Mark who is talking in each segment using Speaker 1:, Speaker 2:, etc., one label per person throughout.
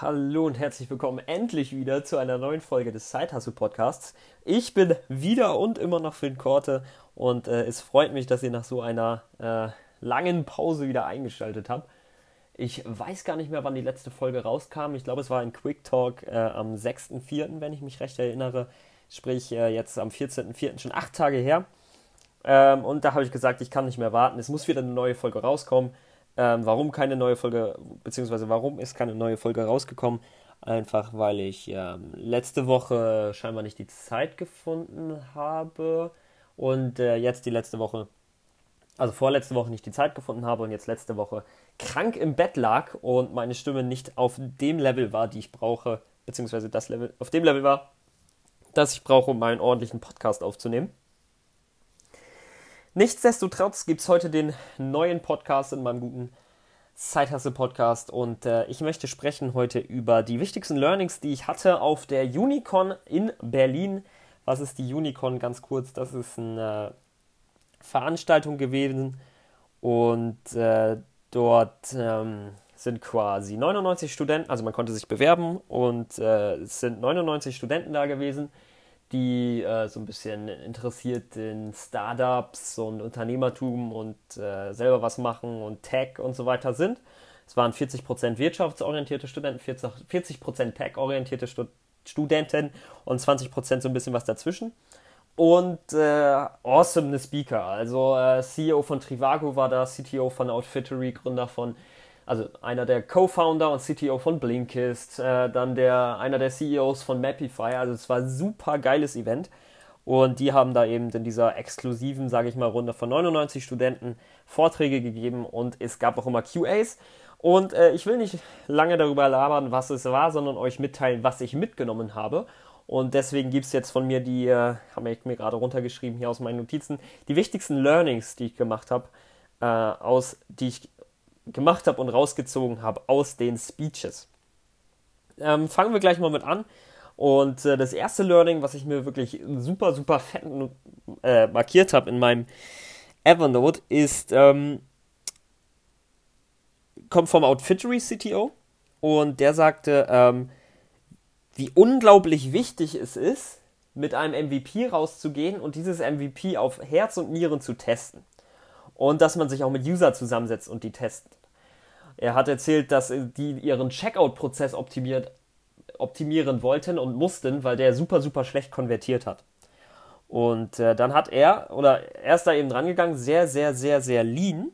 Speaker 1: Hallo und herzlich willkommen endlich wieder zu einer neuen Folge des Zeithassel Podcasts. Ich bin wieder und immer noch Finn Korte und äh, es freut mich, dass ihr nach so einer äh, langen Pause wieder eingeschaltet habt. Ich weiß gar nicht mehr, wann die letzte Folge rauskam. Ich glaube, es war ein Quick Talk äh, am 6.4., wenn ich mich recht erinnere. Sprich, äh, jetzt am 14.4., schon acht Tage her. Ähm, und da habe ich gesagt, ich kann nicht mehr warten. Es muss wieder eine neue Folge rauskommen. Ähm, warum keine neue Folge, beziehungsweise warum ist keine neue Folge rausgekommen? Einfach weil ich ähm, letzte Woche scheinbar nicht die Zeit gefunden habe und äh, jetzt die letzte Woche, also vorletzte Woche nicht die Zeit gefunden habe und jetzt letzte Woche krank im Bett lag und meine Stimme nicht auf dem Level war, die ich brauche, beziehungsweise das Level, auf dem Level war, das ich brauche, um einen ordentlichen Podcast aufzunehmen. Nichtsdestotrotz gibt es heute den neuen Podcast in meinem guten Zeithasse Podcast und äh, ich möchte sprechen heute über die wichtigsten Learnings, die ich hatte auf der Unicon in Berlin. Was ist die Unicon ganz kurz? Das ist eine Veranstaltung gewesen und äh, dort ähm, sind quasi 99 Studenten, also man konnte sich bewerben und äh, es sind 99 Studenten da gewesen die äh, so ein bisschen interessiert in Startups und Unternehmertum und äh, selber was machen und Tech und so weiter sind. Es waren 40% wirtschaftsorientierte Studenten, 40%, Tech-orientierte Stud Studenten und 20% so ein bisschen was dazwischen. Und äh, awesome Speaker. Also äh, CEO von Trivago war da, CTO von Outfittery, Gründer von also einer der Co-Founder und CTO von Blinkist, äh, dann der, einer der CEOs von Mapify. Also es war ein super geiles Event. Und die haben da eben in dieser exklusiven, sage ich mal, Runde von 99 Studenten Vorträge gegeben und es gab auch immer QAs. Und äh, ich will nicht lange darüber labern, was es war, sondern euch mitteilen, was ich mitgenommen habe. Und deswegen gibt es jetzt von mir die, äh, habe ich mir gerade runtergeschrieben hier aus meinen Notizen, die wichtigsten Learnings, die ich gemacht habe, äh, aus, die ich gemacht habe und rausgezogen habe aus den Speeches. Ähm, fangen wir gleich mal mit an. Und äh, das erste Learning, was ich mir wirklich super, super fett äh, markiert habe in meinem Evernote, ist, ähm, kommt vom Outfittery CTO und der sagte, ähm, wie unglaublich wichtig es ist, mit einem MVP rauszugehen und dieses MVP auf Herz und Nieren zu testen. Und dass man sich auch mit User zusammensetzt und die testet. Er hat erzählt, dass die ihren Checkout-Prozess optimiert, optimieren wollten und mussten, weil der super, super schlecht konvertiert hat. Und äh, dann hat er, oder er ist da eben dran gegangen, sehr, sehr, sehr, sehr lean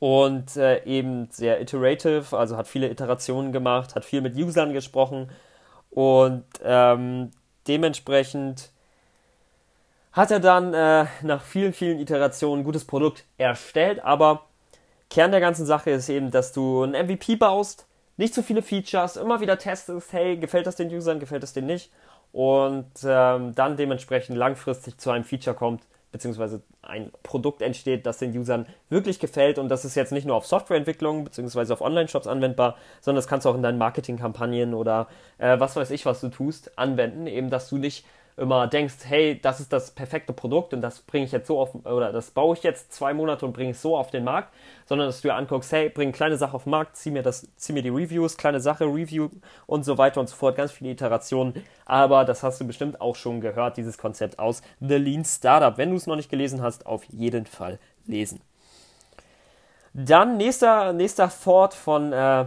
Speaker 1: und äh, eben sehr iterative, also hat viele Iterationen gemacht, hat viel mit Usern gesprochen und ähm, dementsprechend hat er dann äh, nach vielen, vielen Iterationen ein gutes Produkt erstellt, aber Kern der ganzen Sache ist eben, dass du ein MVP baust, nicht zu viele Features, immer wieder testest, hey, gefällt das den Usern, gefällt das denen nicht? Und ähm, dann dementsprechend langfristig zu einem Feature kommt, beziehungsweise ein Produkt entsteht, das den Usern wirklich gefällt. Und das ist jetzt nicht nur auf Softwareentwicklung beziehungsweise auf Online-Shops anwendbar, sondern das kannst du auch in deinen Marketingkampagnen oder äh, was weiß ich, was du tust, anwenden, eben, dass du nicht immer denkst, hey, das ist das perfekte Produkt und das bringe ich jetzt so auf, oder das baue ich jetzt zwei Monate und bringe es so auf den Markt, sondern dass du dir anguckst, hey, bring kleine Sache auf den Markt, zieh mir das, zieh mir die Reviews, kleine Sache, Review und so weiter und so fort, ganz viele Iterationen. Aber das hast du bestimmt auch schon gehört, dieses Konzept aus The Lean Startup. Wenn du es noch nicht gelesen hast, auf jeden Fall lesen. Dann nächster, nächster Thought von äh,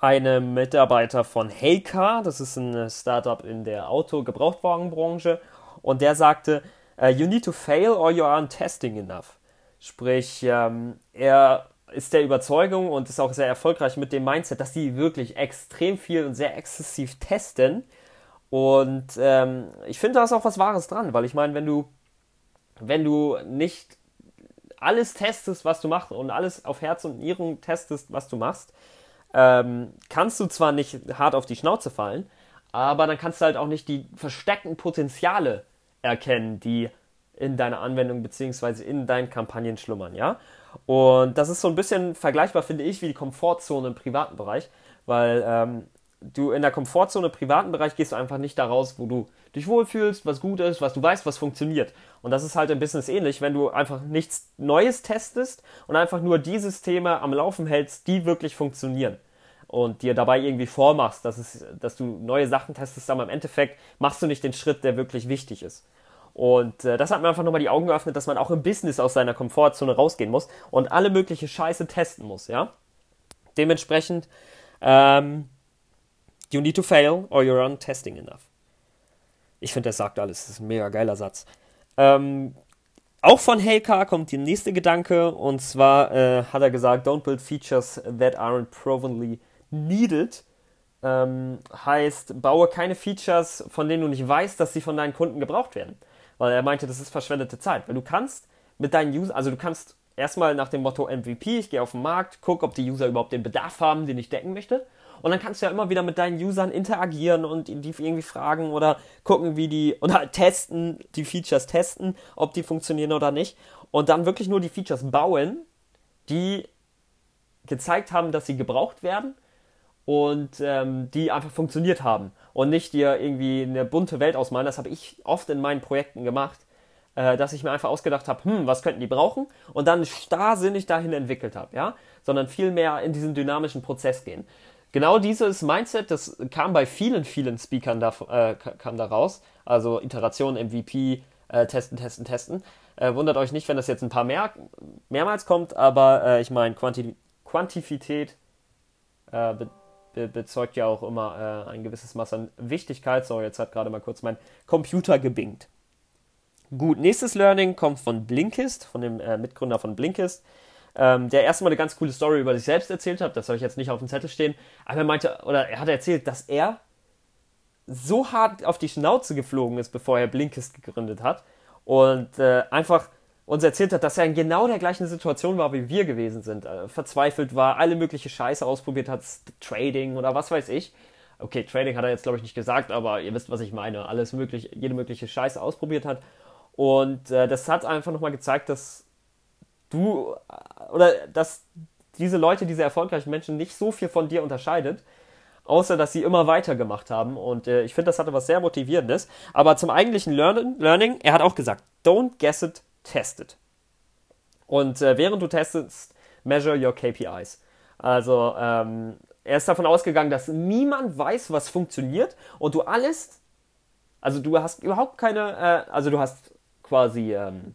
Speaker 1: einem Mitarbeiter von Heycar, das ist ein Startup in der Auto-Gebrauchtwagenbranche, und der sagte, uh, you need to fail or you aren't testing enough. Sprich, ähm, er ist der Überzeugung und ist auch sehr erfolgreich mit dem Mindset, dass sie wirklich extrem viel und sehr exzessiv testen. Und ähm, ich finde, da ist auch was Wahres dran, weil ich meine, wenn du, wenn du nicht alles testest, was du machst und alles auf Herz und Nieren testest, was du machst, ähm, kannst du zwar nicht hart auf die Schnauze fallen, aber dann kannst du halt auch nicht die versteckten Potenziale erkennen, die in deiner Anwendung bzw. in deinen Kampagnen schlummern, ja. Und das ist so ein bisschen vergleichbar, finde ich, wie die Komfortzone im privaten Bereich, weil ähm, du in der Komfortzone im privaten Bereich gehst du einfach nicht da raus, wo du dich wohlfühlst, was gut ist, was du weißt, was funktioniert. Und das ist halt im Business ähnlich, wenn du einfach nichts Neues testest und einfach nur die Systeme am Laufen hältst, die wirklich funktionieren. und dir dabei irgendwie vormachst, dass, es, dass du neue Sachen testest, aber im Endeffekt machst du nicht den Schritt, der wirklich wichtig ist. Und äh, das hat mir einfach nochmal die Augen geöffnet, dass man auch im Business aus seiner Komfortzone rausgehen muss und alle mögliche Scheiße testen muss, ja. Dementsprechend, ähm, you need to fail or you're on testing enough. Ich finde, das sagt alles. Das ist ein mega geiler Satz. Ähm, auch von Helka kommt der nächste Gedanke und zwar äh, hat er gesagt, don't build features that aren't provenly needed. Ähm, heißt, baue keine Features, von denen du nicht weißt, dass sie von deinen Kunden gebraucht werden. Weil er meinte, das ist verschwendete Zeit. Weil du kannst mit deinen Usern, also du kannst erstmal nach dem Motto MVP, ich gehe auf den Markt, gucke, ob die User überhaupt den Bedarf haben, den ich decken möchte. Und dann kannst du ja immer wieder mit deinen Usern interagieren und die irgendwie fragen oder gucken, wie die, oder testen, die Features testen, ob die funktionieren oder nicht. Und dann wirklich nur die Features bauen, die gezeigt haben, dass sie gebraucht werden und ähm, die einfach funktioniert haben. Und nicht dir irgendwie eine bunte Welt ausmalen. Das habe ich oft in meinen Projekten gemacht, äh, dass ich mir einfach ausgedacht habe, hm, was könnten die brauchen? Und dann starrsinnig dahin entwickelt habe, ja? Sondern viel mehr in diesen dynamischen Prozess gehen genau dieses Mindset, das kam bei vielen, vielen Speakern da, äh, kam da raus. Also Iteration, MVP, äh, testen, testen, testen. Äh, wundert euch nicht, wenn das jetzt ein paar mehr, mehrmals kommt, aber äh, ich meine, Quanti Quantifität äh, be be bezeugt ja auch immer äh, ein gewisses Maß an Wichtigkeit. So, jetzt hat gerade mal kurz mein Computer gebingt. Gut, nächstes Learning kommt von Blinkist, von dem Mitgründer von Blinkist ähm, der erstmal eine ganz coole Story über sich selbst erzählt hat. Das habe ich jetzt nicht auf dem Zettel stehen. Aber er meinte, oder er hat erzählt, dass er so hart auf die Schnauze geflogen ist, bevor er Blinkist gegründet hat. Und äh, einfach uns erzählt hat, dass er in genau der gleichen Situation war, wie wir gewesen sind. Äh, verzweifelt war, alle mögliche Scheiße ausprobiert hat, Trading oder was weiß ich. Okay, Trading hat er jetzt, glaube ich, nicht gesagt, aber ihr wisst, was ich meine. Alles mögliche, jede mögliche Scheiße ausprobiert hat. Und äh, das hat einfach nochmal gezeigt, dass du oder dass diese Leute, diese erfolgreichen Menschen nicht so viel von dir unterscheidet, außer dass sie immer weitergemacht haben. Und äh, ich finde, das hatte was sehr Motivierendes. Aber zum eigentlichen Learning, Learning er hat auch gesagt, don't guess it, test it. Und äh, während du testest, measure your KPIs. Also ähm, er ist davon ausgegangen, dass niemand weiß, was funktioniert und du alles, also du hast überhaupt keine, äh, also du hast quasi ähm,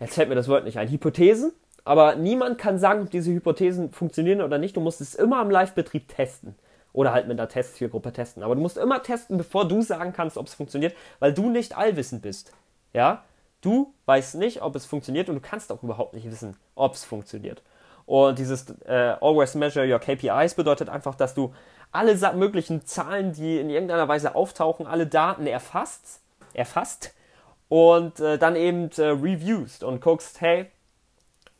Speaker 1: jetzt fällt mir das Wort nicht ein, Hypothesen, aber niemand kann sagen, ob diese Hypothesen funktionieren oder nicht. Du musst es immer im Live-Betrieb testen. Oder halt mit einer Testzielgruppe testen. Aber du musst immer testen, bevor du sagen kannst, ob es funktioniert, weil du nicht allwissend bist. Ja? Du weißt nicht, ob es funktioniert und du kannst auch überhaupt nicht wissen, ob es funktioniert. Und dieses äh, Always Measure Your KPIs bedeutet einfach, dass du alle möglichen Zahlen, die in irgendeiner Weise auftauchen, alle Daten erfasst, erfasst und äh, dann eben äh, reviewst und guckst, hey,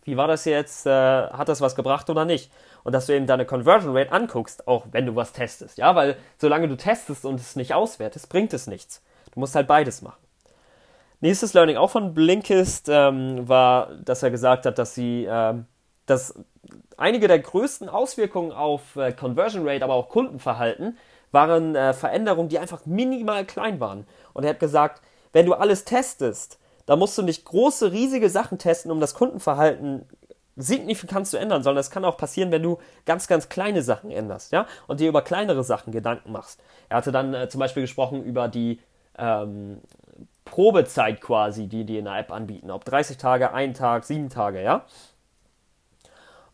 Speaker 1: wie war das jetzt, äh, hat das was gebracht oder nicht? Und dass du eben deine Conversion Rate anguckst, auch wenn du was testest, ja, weil solange du testest und es nicht auswertest, bringt es nichts. Du musst halt beides machen. Nächstes Learning auch von Blinkist ähm, war, dass er gesagt hat, dass sie, ähm, dass einige der größten Auswirkungen auf äh, Conversion Rate, aber auch Kundenverhalten waren äh, Veränderungen, die einfach minimal klein waren. Und er hat gesagt, wenn du alles testest, dann musst du nicht große, riesige Sachen testen, um das Kundenverhalten signifikant zu ändern, sondern es kann auch passieren, wenn du ganz, ganz kleine Sachen änderst, ja, und dir über kleinere Sachen Gedanken machst. Er hatte dann äh, zum Beispiel gesprochen über die ähm, Probezeit quasi, die die in der App anbieten, ob 30 Tage, ein Tag, sieben Tage, ja.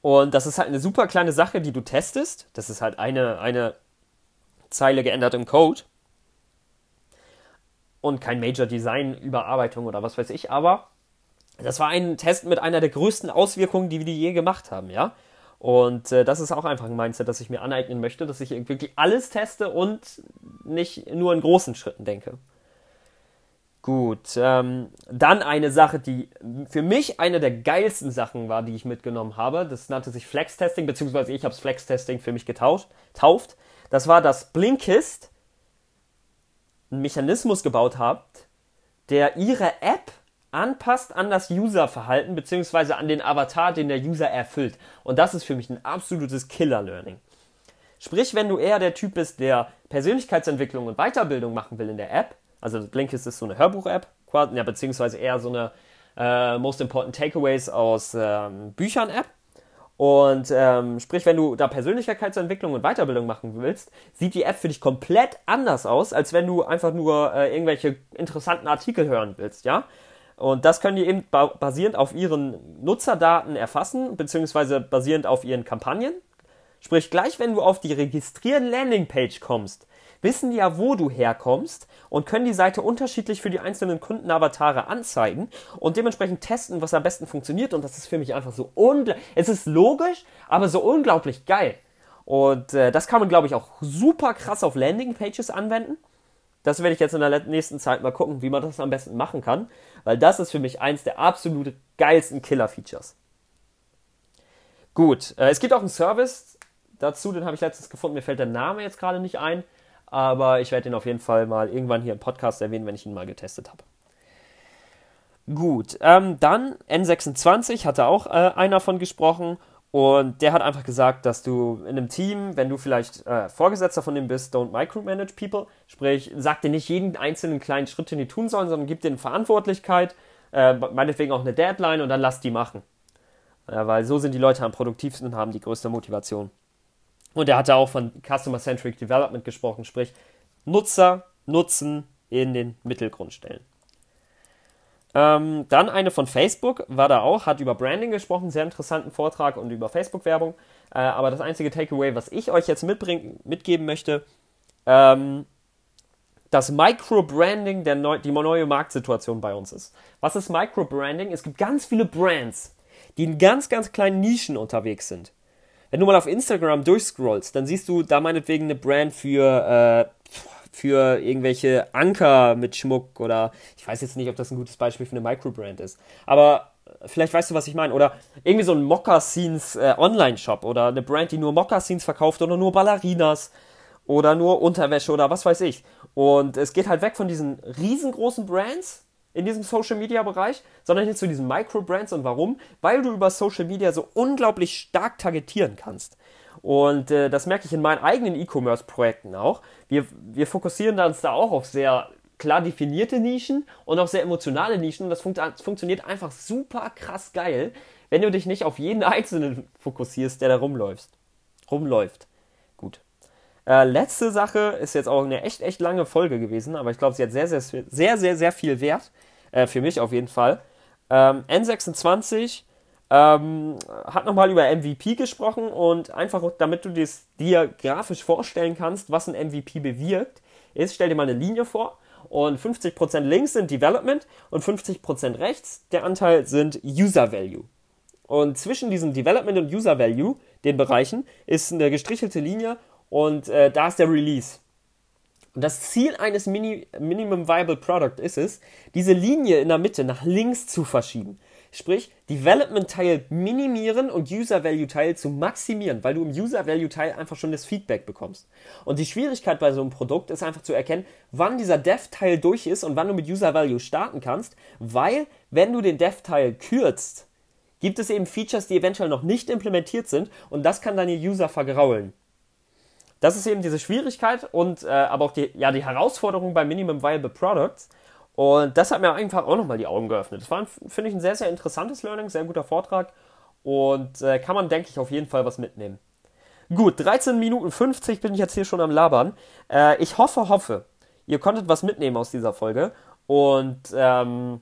Speaker 1: Und das ist halt eine super kleine Sache, die du testest. Das ist halt eine, eine Zeile geändert im Code und kein Major Design Überarbeitung oder was weiß ich, aber das war ein Test mit einer der größten Auswirkungen, die wir je gemacht haben, ja. Und äh, das ist auch einfach ein Mindset, das ich mir aneignen möchte, dass ich wirklich alles teste und nicht nur in großen Schritten denke. Gut, ähm, dann eine Sache, die für mich eine der geilsten Sachen war, die ich mitgenommen habe. Das nannte sich Flex-Testing, beziehungsweise ich habe es Flex-Testing für mich getauft. Tauft. Das war das Blinkist einen Mechanismus gebaut habt, der ihre App anpasst an das Userverhalten bzw. an den Avatar, den der User erfüllt. Und das ist für mich ein absolutes Killer-Learning. Sprich, wenn du eher der Typ bist, der Persönlichkeitsentwicklung und Weiterbildung machen will in der App, also Blinkist ist so eine Hörbuch-App, ja, beziehungsweise eher so eine äh, Most Important Takeaways aus ähm, Büchern-App. Und ähm, sprich, wenn du da Persönlichkeitsentwicklung und Weiterbildung machen willst, sieht die App für dich komplett anders aus, als wenn du einfach nur äh, irgendwelche interessanten Artikel hören willst, ja? Und das können die eben basierend auf ihren Nutzerdaten erfassen, beziehungsweise basierend auf ihren Kampagnen. Sprich, gleich wenn du auf die Registrieren Landingpage kommst, wissen ja, wo du herkommst und können die Seite unterschiedlich für die einzelnen Kundenavatare anzeigen und dementsprechend testen, was am besten funktioniert. Und das ist für mich einfach so unglaublich. Es ist logisch, aber so unglaublich geil. Und äh, das kann man, glaube ich, auch super krass auf Landingpages anwenden. Das werde ich jetzt in der nächsten Zeit mal gucken, wie man das am besten machen kann, weil das ist für mich eins der absolut geilsten Killer-Features. Gut, äh, es gibt auch einen Service dazu, den habe ich letztens gefunden, mir fällt der Name jetzt gerade nicht ein aber ich werde ihn auf jeden Fall mal irgendwann hier im Podcast erwähnen, wenn ich ihn mal getestet habe. Gut, ähm, dann N26 hatte auch äh, einer von gesprochen und der hat einfach gesagt, dass du in einem Team, wenn du vielleicht äh, Vorgesetzter von dem bist, don't micromanage people, sprich, sag dir nicht jeden einzelnen kleinen Schritt, den die tun sollen, sondern gib denen Verantwortlichkeit, äh, meinetwegen auch eine Deadline und dann lass die machen. weil so sind die Leute am produktivsten und haben die größte Motivation. Und er hatte auch von Customer-Centric Development gesprochen, sprich Nutzer, Nutzen in den Mittelgrund stellen. Ähm, dann eine von Facebook war da auch, hat über Branding gesprochen, sehr interessanten Vortrag und über Facebook-Werbung. Äh, aber das einzige Takeaway, was ich euch jetzt mitgeben möchte, ähm, dass Microbranding der neu, die neue Marktsituation bei uns ist. Was ist Microbranding? Es gibt ganz viele Brands, die in ganz, ganz kleinen Nischen unterwegs sind. Wenn du mal auf Instagram durchscrollst, dann siehst du da meinetwegen eine Brand für, äh, für irgendwelche Anker mit Schmuck oder ich weiß jetzt nicht, ob das ein gutes Beispiel für eine Microbrand ist. Aber vielleicht weißt du, was ich meine. Oder irgendwie so ein Moccasins äh, Online-Shop oder eine Brand, die nur Moccasins verkauft oder nur Ballerinas oder nur Unterwäsche oder was weiß ich. Und es geht halt weg von diesen riesengroßen Brands in diesem Social Media Bereich, sondern hin zu diesen Micro-Brands. Und warum? Weil du über Social Media so unglaublich stark targetieren kannst. Und äh, das merke ich in meinen eigenen E-Commerce-Projekten auch. Wir, wir fokussieren uns da auch auf sehr klar definierte Nischen und auch sehr emotionale Nischen. Und das funkt, funktioniert einfach super krass geil, wenn du dich nicht auf jeden einzelnen fokussierst, der da rumläuft. Rumläuft. Gut. Äh, letzte Sache ist jetzt auch eine echt, echt lange Folge gewesen, aber ich glaube, sie hat sehr, sehr, sehr, sehr, sehr viel Wert. Äh, für mich auf jeden Fall. Ähm, N26 ähm, hat nochmal über MVP gesprochen und einfach, damit du dir grafisch vorstellen kannst, was ein MVP bewirkt, ist, stell dir mal eine Linie vor und 50% links sind Development und 50% rechts, der Anteil sind User Value. Und zwischen diesem Development und User Value, den Bereichen, ist eine gestrichelte Linie und äh, da ist der Release. Und das Ziel eines Mini Minimum Viable Product ist es, diese Linie in der Mitte nach links zu verschieben. Sprich, Development-Teil minimieren und User-Value-Teil zu maximieren, weil du im User-Value-Teil einfach schon das Feedback bekommst. Und die Schwierigkeit bei so einem Produkt ist einfach zu erkennen, wann dieser Dev-Teil durch ist und wann du mit User-Value starten kannst, weil wenn du den Dev-Teil kürzt, gibt es eben Features, die eventuell noch nicht implementiert sind und das kann deine User vergraulen. Das ist eben diese Schwierigkeit und äh, aber auch die, ja, die Herausforderung bei Minimum Viable Products. Und das hat mir einfach auch nochmal die Augen geöffnet. Das war, finde ich, ein sehr, sehr interessantes Learning, sehr guter Vortrag und äh, kann man, denke ich, auf jeden Fall was mitnehmen. Gut, 13 Minuten 50 bin ich jetzt hier schon am Labern. Äh, ich hoffe, hoffe, ihr konntet was mitnehmen aus dieser Folge und ähm,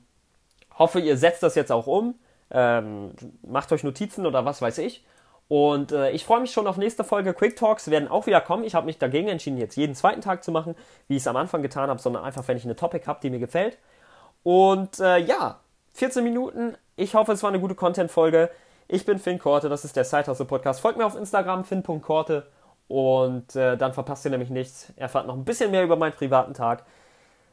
Speaker 1: hoffe, ihr setzt das jetzt auch um. Ähm, macht euch Notizen oder was weiß ich. Und äh, ich freue mich schon auf nächste Folge. Quick Talks werden auch wieder kommen. Ich habe mich dagegen entschieden, jetzt jeden zweiten Tag zu machen, wie ich es am Anfang getan habe, sondern einfach, wenn ich eine Topic habe, die mir gefällt. Und äh, ja, 14 Minuten. Ich hoffe, es war eine gute Content-Folge. Ich bin Finn Korte, das ist der Sidehustle Podcast. Folgt mir auf Instagram, finn.korte. Und äh, dann verpasst ihr nämlich nichts. Erfahrt noch ein bisschen mehr über meinen privaten Tag.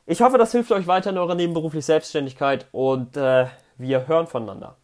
Speaker 1: Ich hoffe, das hilft euch weiter in eurer nebenberuflichen Selbstständigkeit und äh, wir hören voneinander.